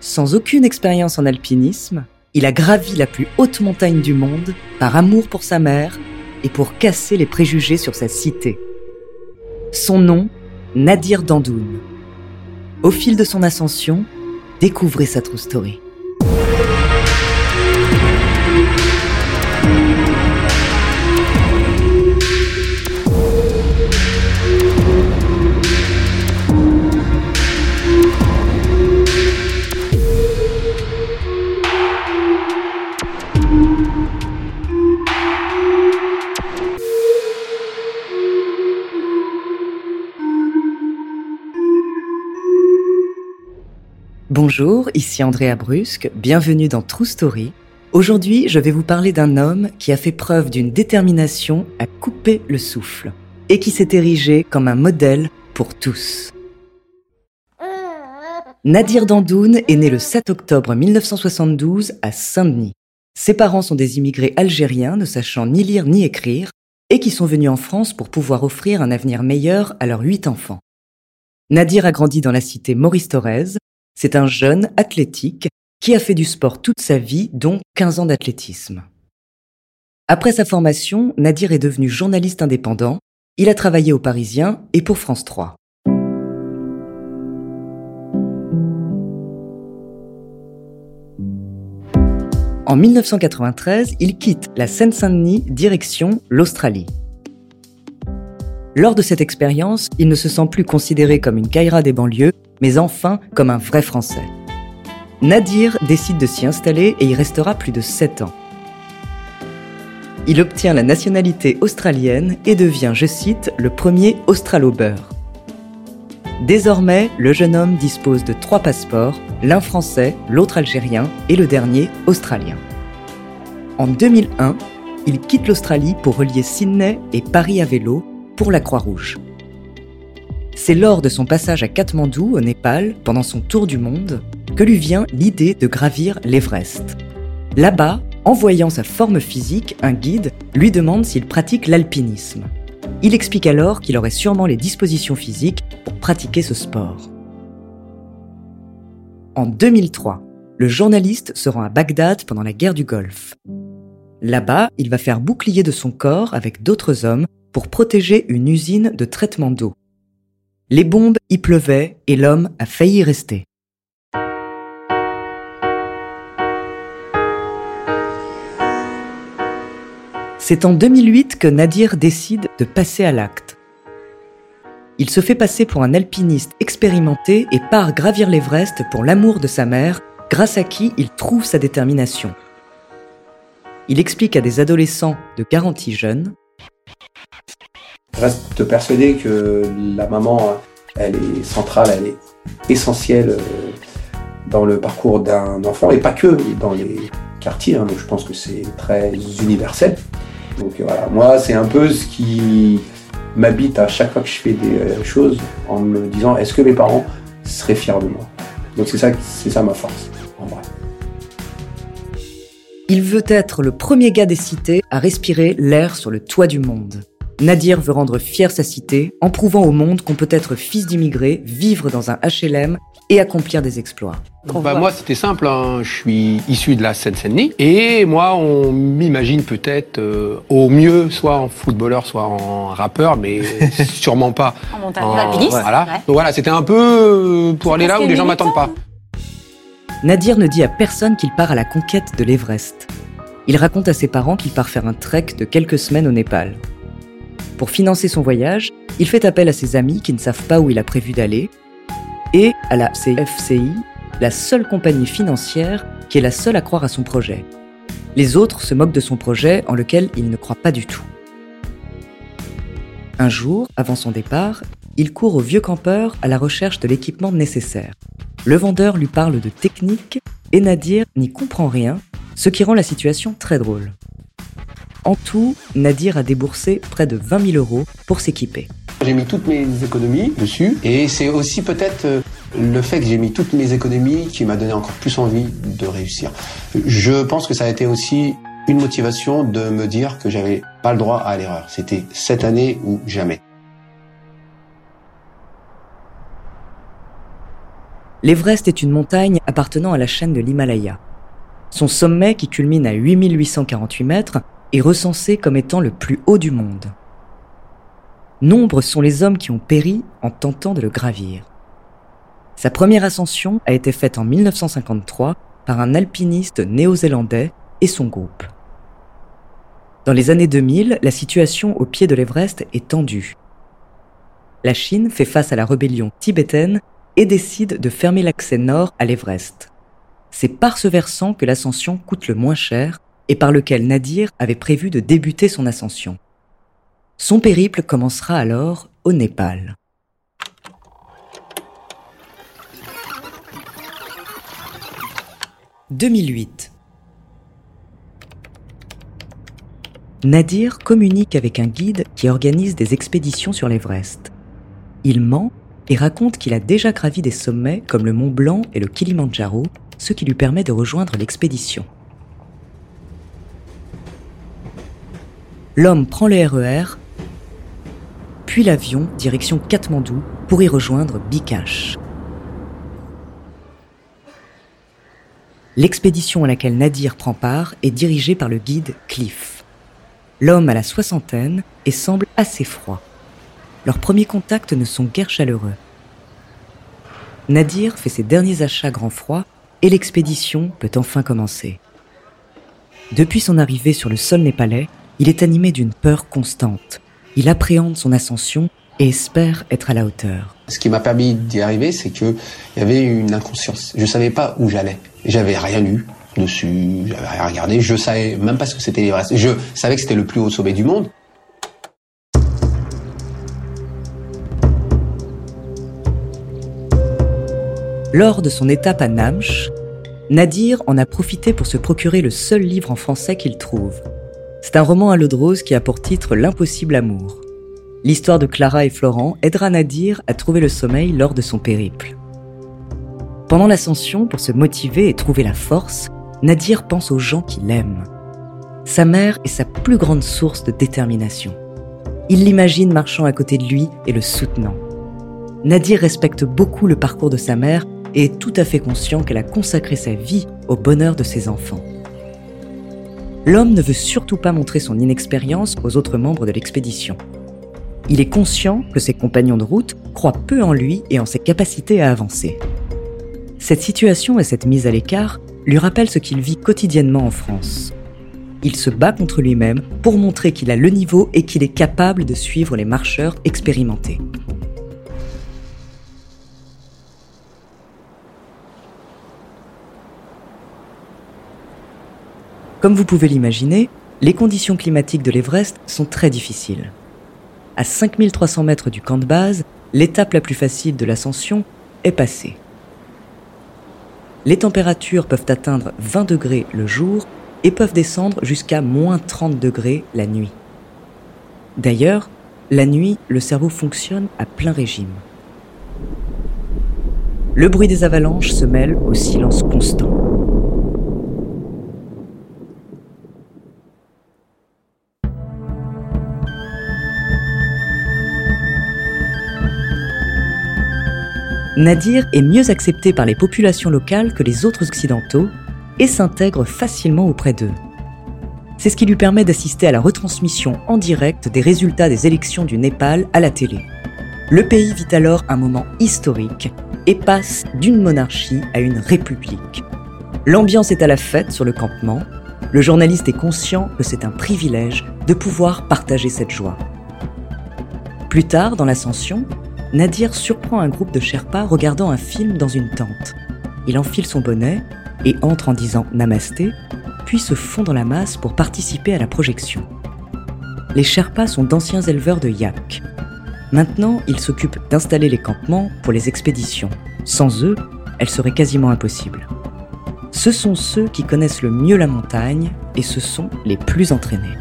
Sans aucune expérience en alpinisme, il a gravi la plus haute montagne du monde par amour pour sa mère et pour casser les préjugés sur sa cité. Son nom, Nadir Dandoun. Au fil de son ascension, découvrez sa true story. Bonjour, ici Andrea Brusque, bienvenue dans True Story. Aujourd'hui, je vais vous parler d'un homme qui a fait preuve d'une détermination à couper le souffle et qui s'est érigé comme un modèle pour tous. Nadir Dandoun est né le 7 octobre 1972 à Saint-Denis. Ses parents sont des immigrés algériens ne sachant ni lire ni écrire et qui sont venus en France pour pouvoir offrir un avenir meilleur à leurs huit enfants. Nadir a grandi dans la cité Maurice Thorez, c'est un jeune athlétique qui a fait du sport toute sa vie, dont 15 ans d'athlétisme. Après sa formation, Nadir est devenu journaliste indépendant. Il a travaillé au Parisien et pour France 3. En 1993, il quitte la Seine-Saint-Denis direction l'Australie. Lors de cette expérience, il ne se sent plus considéré comme une caïra des banlieues, mais enfin comme un vrai Français. Nadir décide de s'y installer et y restera plus de 7 ans. Il obtient la nationalité australienne et devient, je cite, le premier australo-beurre. Désormais, le jeune homme dispose de trois passeports, l'un français, l'autre algérien et le dernier australien. En 2001, il quitte l'Australie pour relier Sydney et Paris à vélo pour la Croix-Rouge. C'est lors de son passage à Katmandou, au Népal, pendant son tour du monde, que lui vient l'idée de gravir l'Everest. Là-bas, en voyant sa forme physique, un guide lui demande s'il pratique l'alpinisme. Il explique alors qu'il aurait sûrement les dispositions physiques pour pratiquer ce sport. En 2003, le journaliste se rend à Bagdad pendant la guerre du Golfe. Là-bas, il va faire bouclier de son corps avec d'autres hommes pour protéger une usine de traitement d'eau. Les bombes y pleuvaient et l'homme a failli rester. C'est en 2008 que Nadir décide de passer à l'acte. Il se fait passer pour un alpiniste expérimenté et part gravir l'Everest pour l'amour de sa mère, grâce à qui il trouve sa détermination. Il explique à des adolescents de garantie jeune je reste persuadé que la maman, elle est centrale, elle est essentielle euh, dans le parcours d'un enfant, et pas que dans les quartiers, hein, donc je pense que c'est très universel. Donc voilà, moi c'est un peu ce qui m'habite à chaque fois que je fais des euh, choses en me disant est-ce que mes parents seraient fiers de moi? Donc c'est ça, c'est ça ma force, en vrai. Il veut être le premier gars des cités à respirer l'air sur le toit du monde. Nadir veut rendre fière sa cité en prouvant au monde qu'on peut être fils d'immigrés, vivre dans un HLM et accomplir des exploits. Bah, moi, c'était simple. hein. Je suis issu de la Seine-Saint-Denis. Et moi, on m'imagine peut-être euh, au mieux, soit en footballeur, soit en rappeur, mais sûrement pas En montagne. Voilà. ouais. Donc voilà, c'était un peu euh, pour aller là où les gens m'attendent pas. Nadir ne dit à personne qu'il part à la conquête de l'Everest. Il raconte à ses parents qu'il part faire un trek de quelques semaines au Népal. Pour financer son voyage, il fait appel à ses amis qui ne savent pas où il a prévu d'aller et à la CFCI, la seule compagnie financière qui est la seule à croire à son projet. Les autres se moquent de son projet en lequel il ne croit pas du tout. Un jour, avant son départ, il court au vieux campeur à la recherche de l'équipement nécessaire. Le vendeur lui parle de technique et Nadir n'y comprend rien, ce qui rend la situation très drôle. En tout, Nadir a déboursé près de 20 000 euros pour s'équiper. J'ai mis toutes mes économies dessus. Et c'est aussi peut-être euh, le fait que j'ai mis toutes mes économies qui m'a donné encore plus envie de réussir. Je pense que ça a été aussi une motivation de me dire que j'avais pas le droit à l'erreur. C'était cette année ou jamais. L'Everest est une montagne appartenant à la chaîne de l'Himalaya. Son sommet, qui culmine à 8848 mètres, est recensé comme étant le plus haut du monde. Nombreux sont les hommes qui ont péri en tentant de le gravir. Sa première ascension a été faite en 1953 par un alpiniste néo-zélandais et son groupe. Dans les années 2000, la situation au pied de l'Everest est tendue. La Chine fait face à la rébellion tibétaine et décide de fermer l'accès nord à l'Everest. C'est par ce versant que l'ascension coûte le moins cher et par lequel Nadir avait prévu de débuter son ascension. Son périple commencera alors au Népal. « 2008. Nadir communique avec un guide qui organise des expéditions sur l'Everest. Il ment et raconte qu'il a déjà gravi des sommets comme le Mont Blanc et le Kilimandjaro, ce qui lui permet de rejoindre l'expédition. L'homme prend le RER, puis l'avion direction Katmandou pour y rejoindre Bikash. L'expédition à laquelle Nadir prend part est dirigée par le guide Cliff. L'homme a la soixantaine et semble assez froid. Leurs premiers contacts ne sont guère chaleureux. Nadir fait ses derniers achats grand froid et l'expédition peut enfin commencer. Depuis son arrivée sur le sol népalais, il est animé d'une peur constante. Il appréhende son ascension et espère être à la hauteur. Ce qui m'a permis d'y arriver, c'est que il y avait une inconscience. Je savais pas où j'allais. J'avais rien lu dessus, j'avais rien regardé. Je savais même pas ce que c'était l'Everest. Je savais que c'était le plus haut sommet du monde. Lors de son étape à Namche, Nadir en a profité pour se procurer le seul livre en français qu'il trouve. C'est un roman à l'eau de rose qui a pour titre L'impossible amour. L'histoire de Clara et Florent aidera Nadir à trouver le sommeil lors de son périple. Pendant l'ascension, pour se motiver et trouver la force, Nadir pense aux gens qu'il aime. Sa mère est sa plus grande source de détermination. Il l'imagine marchant à côté de lui et le soutenant. Nadir respecte beaucoup le parcours de sa mère et est tout à fait conscient qu'elle a consacré sa vie au bonheur de ses enfants. L'homme ne veut surtout pas montrer son inexpérience aux autres membres de l'expédition. Il est conscient que ses compagnons de route croient peu en lui et en ses capacités à avancer. Cette situation et cette mise à l'écart lui rappellent ce qu'il vit quotidiennement en France. Il se bat contre lui-même pour montrer qu'il a le niveau et qu'il est capable de suivre les marcheurs expérimentés. Comme vous pouvez l'imaginer, les conditions climatiques de l'Everest sont très difficiles. À 5300 mètres du camp de base, l'étape la plus facile de l'ascension est passée. Les températures peuvent atteindre 20 degrés le jour et peuvent descendre jusqu'à moins 30 degrés la nuit. D'ailleurs, la nuit, le cerveau fonctionne à plein régime. Le bruit des avalanches se mêle au silence constant. Nadir est mieux accepté par les populations locales que les autres occidentaux et s'intègre facilement auprès d'eux. C'est ce qui lui permet d'assister à la retransmission en direct des résultats des élections du Népal à la télé. Le pays vit alors un moment historique et passe d'une monarchie à une république. L'ambiance est à la fête sur le campement. Le journaliste est conscient que c'est un privilège de pouvoir partager cette joie. Plus tard, dans l'ascension, Nadir surprend un groupe de Sherpas regardant un film dans une tente. Il enfile son bonnet et entre en disant Namasté, puis se fond dans la masse pour participer à la projection. Les Sherpas sont d'anciens éleveurs de yak. Maintenant, ils s'occupent d'installer les campements pour les expéditions. Sans eux, elles seraient quasiment impossibles. Ce sont ceux qui connaissent le mieux la montagne et ce sont les plus entraînés.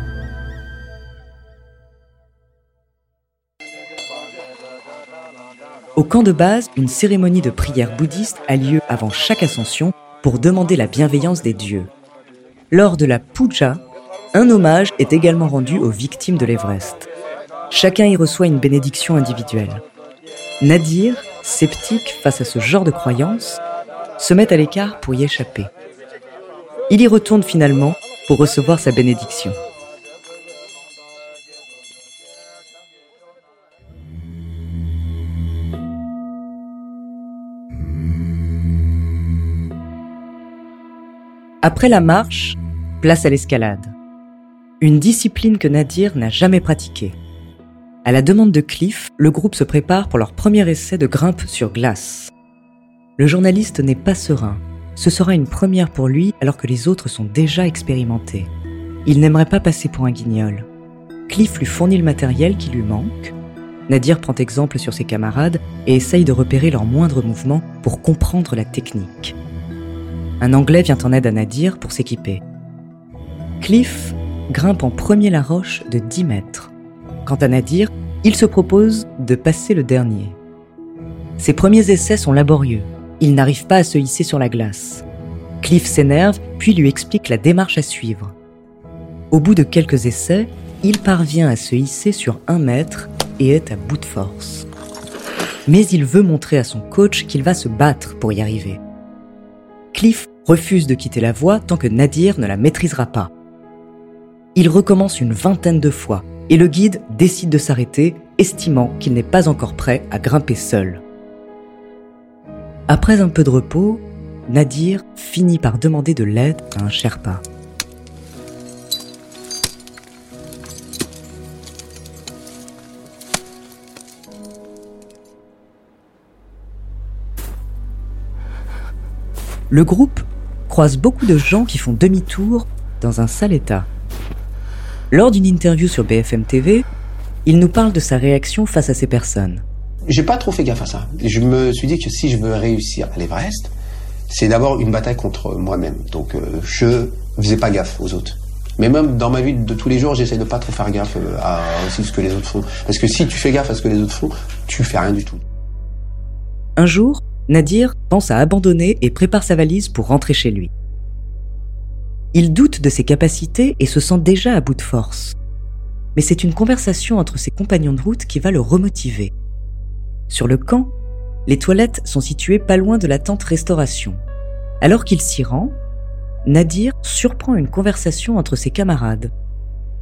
Au camp de base, une cérémonie de prière bouddhiste a lieu avant chaque ascension pour demander la bienveillance des dieux. Lors de la puja, un hommage est également rendu aux victimes de l'Everest. Chacun y reçoit une bénédiction individuelle. Nadir, sceptique face à ce genre de croyances, se met à l'écart pour y échapper. Il y retourne finalement pour recevoir sa bénédiction. Après la marche, place à l'escalade. Une discipline que Nadir n'a jamais pratiquée. À la demande de Cliff, le groupe se prépare pour leur premier essai de grimpe sur glace. Le journaliste n'est pas serein. Ce sera une première pour lui alors que les autres sont déjà expérimentés. Il n'aimerait pas passer pour un guignol. Cliff lui fournit le matériel qui lui manque. Nadir prend exemple sur ses camarades et essaye de repérer leurs moindres mouvements pour comprendre la technique. Un Anglais vient en aide à Nadir pour s'équiper. Cliff grimpe en premier la roche de 10 mètres. Quant à Nadir, il se propose de passer le dernier. Ses premiers essais sont laborieux. Il n'arrive pas à se hisser sur la glace. Cliff s'énerve, puis lui explique la démarche à suivre. Au bout de quelques essais, il parvient à se hisser sur un mètre et est à bout de force. Mais il veut montrer à son coach qu'il va se battre pour y arriver. Cliff refuse de quitter la voie tant que Nadir ne la maîtrisera pas. Il recommence une vingtaine de fois et le guide décide de s'arrêter, estimant qu'il n'est pas encore prêt à grimper seul. Après un peu de repos, Nadir finit par demander de l'aide à un Sherpa. Le groupe croise beaucoup de gens qui font demi-tour dans un sale état. Lors d'une interview sur BFM TV, il nous parle de sa réaction face à ces personnes. J'ai pas trop fait gaffe à ça. Je me suis dit que si je veux réussir à l'Everest, c'est d'abord une bataille contre moi-même. Donc euh, je faisais pas gaffe aux autres. Mais même dans ma vie de tous les jours, j'essaie de pas trop faire gaffe euh, à aussi ce que les autres font. Parce que si tu fais gaffe à ce que les autres font, tu fais rien du tout. Un jour, Nadir pense à abandonner et prépare sa valise pour rentrer chez lui. Il doute de ses capacités et se sent déjà à bout de force. Mais c'est une conversation entre ses compagnons de route qui va le remotiver. Sur le camp, les toilettes sont situées pas loin de la tente restauration. Alors qu'il s'y rend, Nadir surprend une conversation entre ses camarades.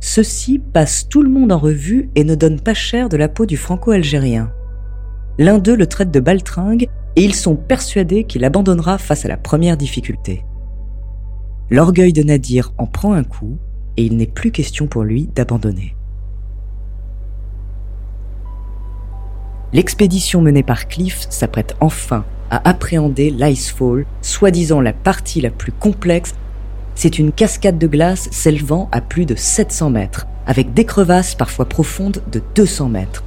Ceux-ci passent tout le monde en revue et ne donnent pas cher de la peau du franco-algérien. L'un d'eux le traite de baltringue et ils sont persuadés qu'il abandonnera face à la première difficulté. L'orgueil de Nadir en prend un coup et il n'est plus question pour lui d'abandonner. L'expédition menée par Cliff s'apprête enfin à appréhender l'Icefall, soi-disant la partie la plus complexe. C'est une cascade de glace s'élevant à plus de 700 mètres, avec des crevasses parfois profondes de 200 mètres.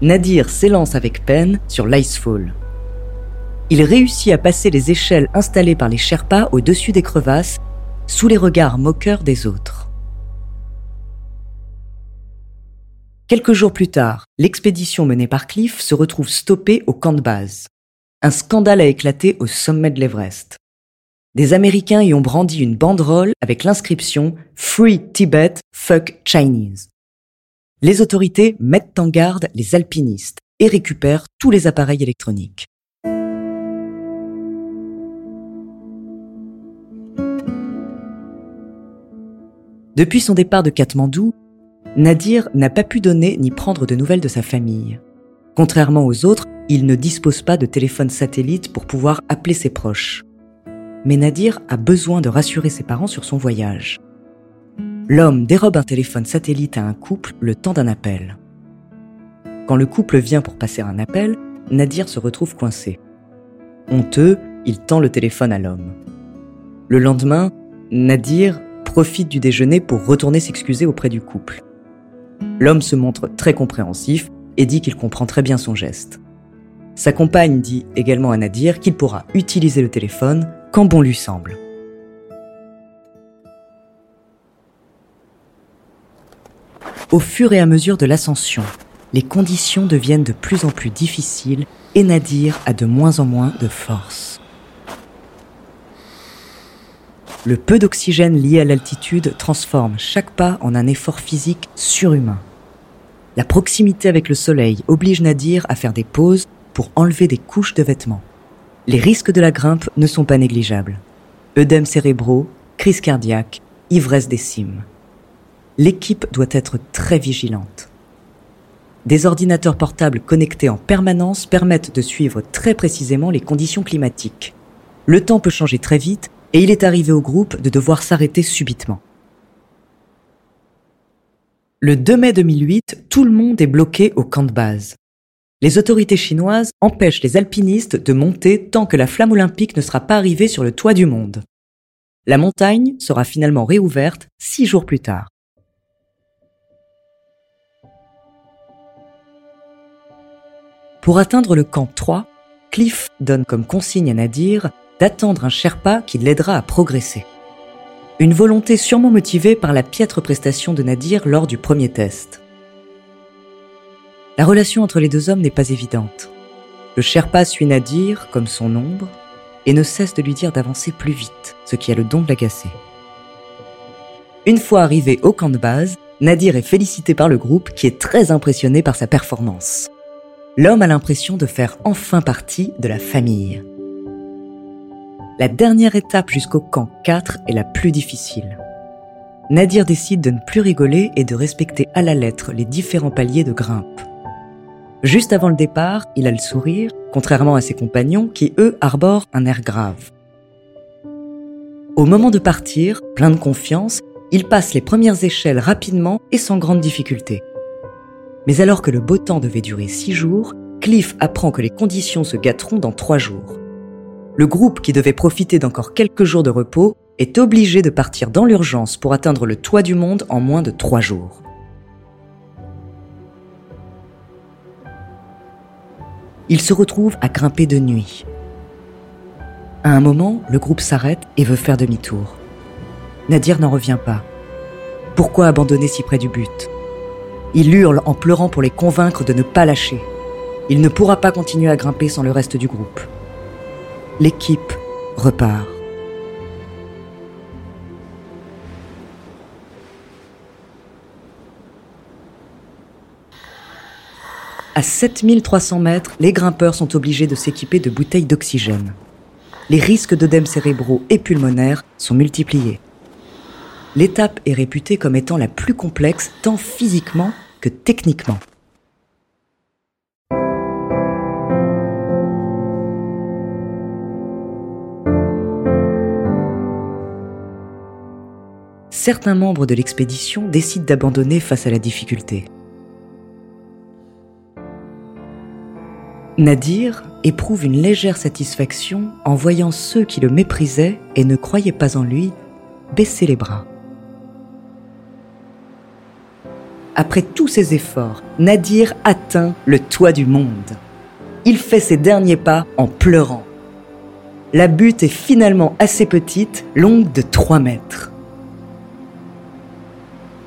Nadir s'élance avec peine sur l'Icefall. Il réussit à passer les échelles installées par les Sherpas au-dessus des crevasses, sous les regards moqueurs des autres. Quelques jours plus tard, l'expédition menée par Cliff se retrouve stoppée au camp de base. Un scandale a éclaté au sommet de l'Everest. Des Américains y ont brandi une banderole avec l'inscription Free Tibet, fuck Chinese les autorités mettent en garde les alpinistes et récupère tous les appareils électroniques. Depuis son départ de Katmandou, Nadir n'a pas pu donner ni prendre de nouvelles de sa famille. Contrairement aux autres, il ne dispose pas de téléphone satellite pour pouvoir appeler ses proches. Mais Nadir a besoin de rassurer ses parents sur son voyage. L'homme dérobe un téléphone satellite à un couple le temps d'un appel. Quand le couple vient pour passer un appel, Nadir se retrouve coincé. Honteux, il tend le téléphone à l'homme. Le lendemain, Nadir profite du déjeuner pour retourner s'excuser auprès du couple. L'homme se montre très compréhensif et dit qu'il comprend très bien son geste. Sa compagne dit également à Nadir qu'il pourra utiliser le téléphone quand bon lui semble. Au fur et à mesure de l'ascension, les conditions deviennent de plus en plus difficiles et Nadir a de moins en moins de force. Le peu d'oxygène lié à l'altitude transforme chaque pas en un effort physique surhumain. La proximité avec le soleil oblige Nadir à faire des pauses pour enlever des couches de vêtements. Les risques de la grimpe ne sont pas négligeables. Œdèmes cérébraux, crise cardiaque, ivresse des cimes. L'équipe doit être très vigilante. Des ordinateurs portables connectés en permanence permettent de suivre très précisément les conditions climatiques. Le temps peut changer très vite et il est arrivé au groupe de devoir s'arrêter subitement. Le 2 mai 2008, tout le monde est bloqué au camp de base. Les autorités chinoises empêchent les alpinistes de monter tant que la flamme olympique ne sera pas arrivée sur le toit du monde. La montagne sera finalement réouverte six jours plus tard. Pour atteindre le camp 3, Cliff donne comme consigne à Nadir d'attendre un Sherpa qui l'aidera à progresser. Une volonté sûrement motivée par la piètre prestation de Nadir lors du premier test. La relation entre les deux hommes n'est pas évidente. Le Sherpa suit Nadir comme son ombre et ne cesse de lui dire d'avancer plus vite, ce qui a le don de l'agacer. Une fois arrivé au camp de base, Nadir est félicité par le groupe qui est très impressionné par sa performance. L'homme a l'impression de faire enfin partie de la famille. La dernière étape jusqu'au camp 4 est la plus difficile. Nadir décide de ne plus rigoler et de respecter à la lettre les différents paliers de grimpe. Juste avant le départ, il a le sourire, contrairement à ses compagnons qui, eux, arborent un air grave. Au moment de partir, plein de confiance, il passe les premières échelles rapidement et sans grande difficulté. Mais alors que le beau temps devait durer six jours, Cliff apprend que les conditions se gâteront dans trois jours le groupe qui devait profiter d'encore quelques jours de repos est obligé de partir dans l'urgence pour atteindre le toit du monde en moins de trois jours. Il se retrouve à grimper de nuit. À un moment, le groupe s'arrête et veut faire demi-tour. Nadir n'en revient pas. Pourquoi abandonner si près du but? Il hurle en pleurant pour les convaincre de ne pas lâcher. Il ne pourra pas continuer à grimper sans le reste du groupe l'équipe repart. À 7300 mètres, les grimpeurs sont obligés de s'équiper de bouteilles d'oxygène. Les risques d'œdèmes cérébraux et pulmonaires sont multipliés. L'étape est réputée comme étant la plus complexe tant physiquement que techniquement. certains membres de l'expédition décident d'abandonner face à la difficulté. Nadir éprouve une légère satisfaction en voyant ceux qui le méprisaient et ne croyaient pas en lui baisser les bras. Après tous ses efforts, Nadir atteint le toit du monde. Il fait ses derniers pas en pleurant. La butte est finalement assez petite, longue de 3 mètres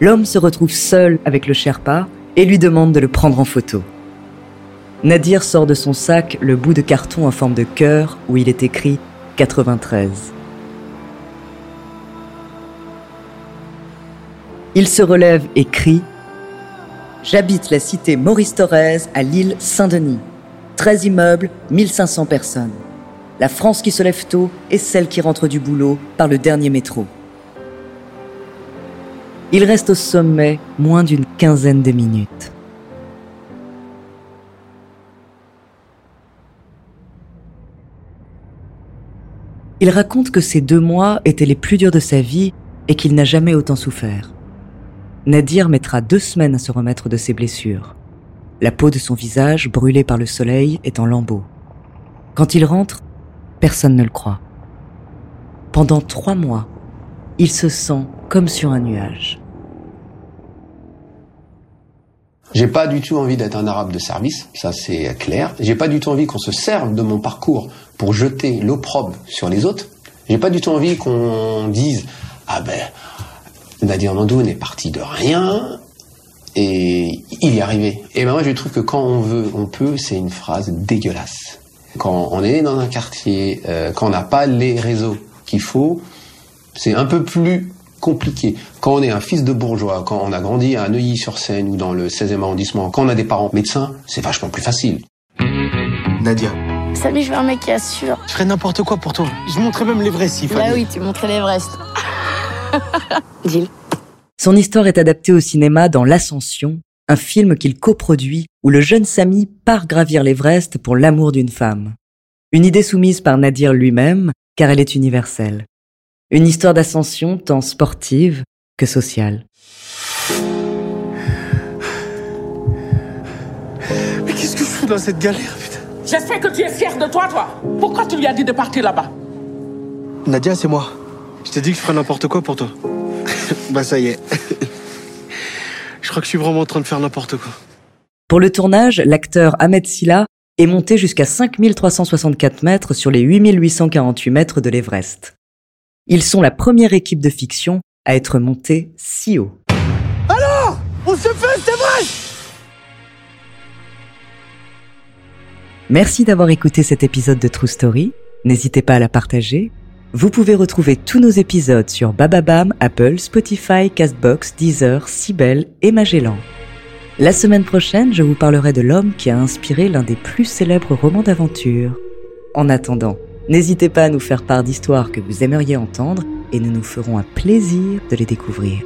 l'homme se retrouve seul avec le Sherpa et lui demande de le prendre en photo. Nadir sort de son sac le bout de carton en forme de cœur où il est écrit 93. Il se relève et crie J'habite la cité Maurice Thorez à l'île Saint-Denis. 13 immeubles, 1500 personnes. La France qui se lève tôt est celle qui rentre du boulot par le dernier métro. Il reste au sommet moins d'une quinzaine de minutes. Il raconte que ces deux mois étaient les plus durs de sa vie et qu'il n'a jamais autant souffert. Nadir mettra deux semaines à se remettre de ses blessures. La peau de son visage, brûlée par le soleil, est en lambeaux. Quand il rentre, personne ne le croit. Pendant trois mois, il se sent comme sur un nuage. J'ai pas du tout envie d'être un arabe de service, ça c'est clair. J'ai pas du tout envie qu'on se serve de mon parcours pour jeter l'opprobre sur les autres. J'ai pas du tout envie qu'on dise ah ben Nadir Mandoun est parti de rien et il y est arrivé. Et ben moi je trouve que quand on veut, on peut, c'est une phrase dégueulasse. Quand on est dans un quartier, euh, quand on n'a pas les réseaux qu'il faut, c'est un peu plus compliqué. Quand on est un fils de bourgeois, quand on a grandi à Neuilly-sur-Seine ou dans le 16e arrondissement, quand on a des parents médecins, c'est vachement plus facile. Nadia. Salut, je veux un mec qui assure. Je ferais n'importe quoi pour toi. Je montrais même l'Everest s'il fallait. Bah oui, tu montrais l'Everest. Deal. Son histoire est adaptée au cinéma dans L'Ascension, un film qu'il coproduit où le jeune Samy part gravir l'Everest pour l'amour d'une femme. Une idée soumise par Nadir lui-même, car elle est universelle. Une histoire d'ascension tant sportive que sociale. Mais qu'est-ce que je fous dans cette galère, putain? J'espère que tu es fier de toi, toi. Pourquoi tu lui as dit de partir là-bas? Nadia, c'est moi. Je t'ai dit que je ferais n'importe quoi pour toi. bah ça y est. je crois que je suis vraiment en train de faire n'importe quoi. Pour le tournage, l'acteur Ahmed Silla est monté jusqu'à 5364 mètres sur les 8848 mètres de l'Everest. Ils sont la première équipe de fiction à être montés si haut. Alors On se fait, c'est vrai Merci d'avoir écouté cet épisode de True Story. N'hésitez pas à la partager. Vous pouvez retrouver tous nos épisodes sur Bababam, Apple, Spotify, Castbox, Deezer, Sibel et Magellan. La semaine prochaine, je vous parlerai de l'homme qui a inspiré l'un des plus célèbres romans d'aventure. En attendant, n'hésitez pas à nous faire part d'histoires que vous aimeriez entendre et nous nous ferons un plaisir de les découvrir.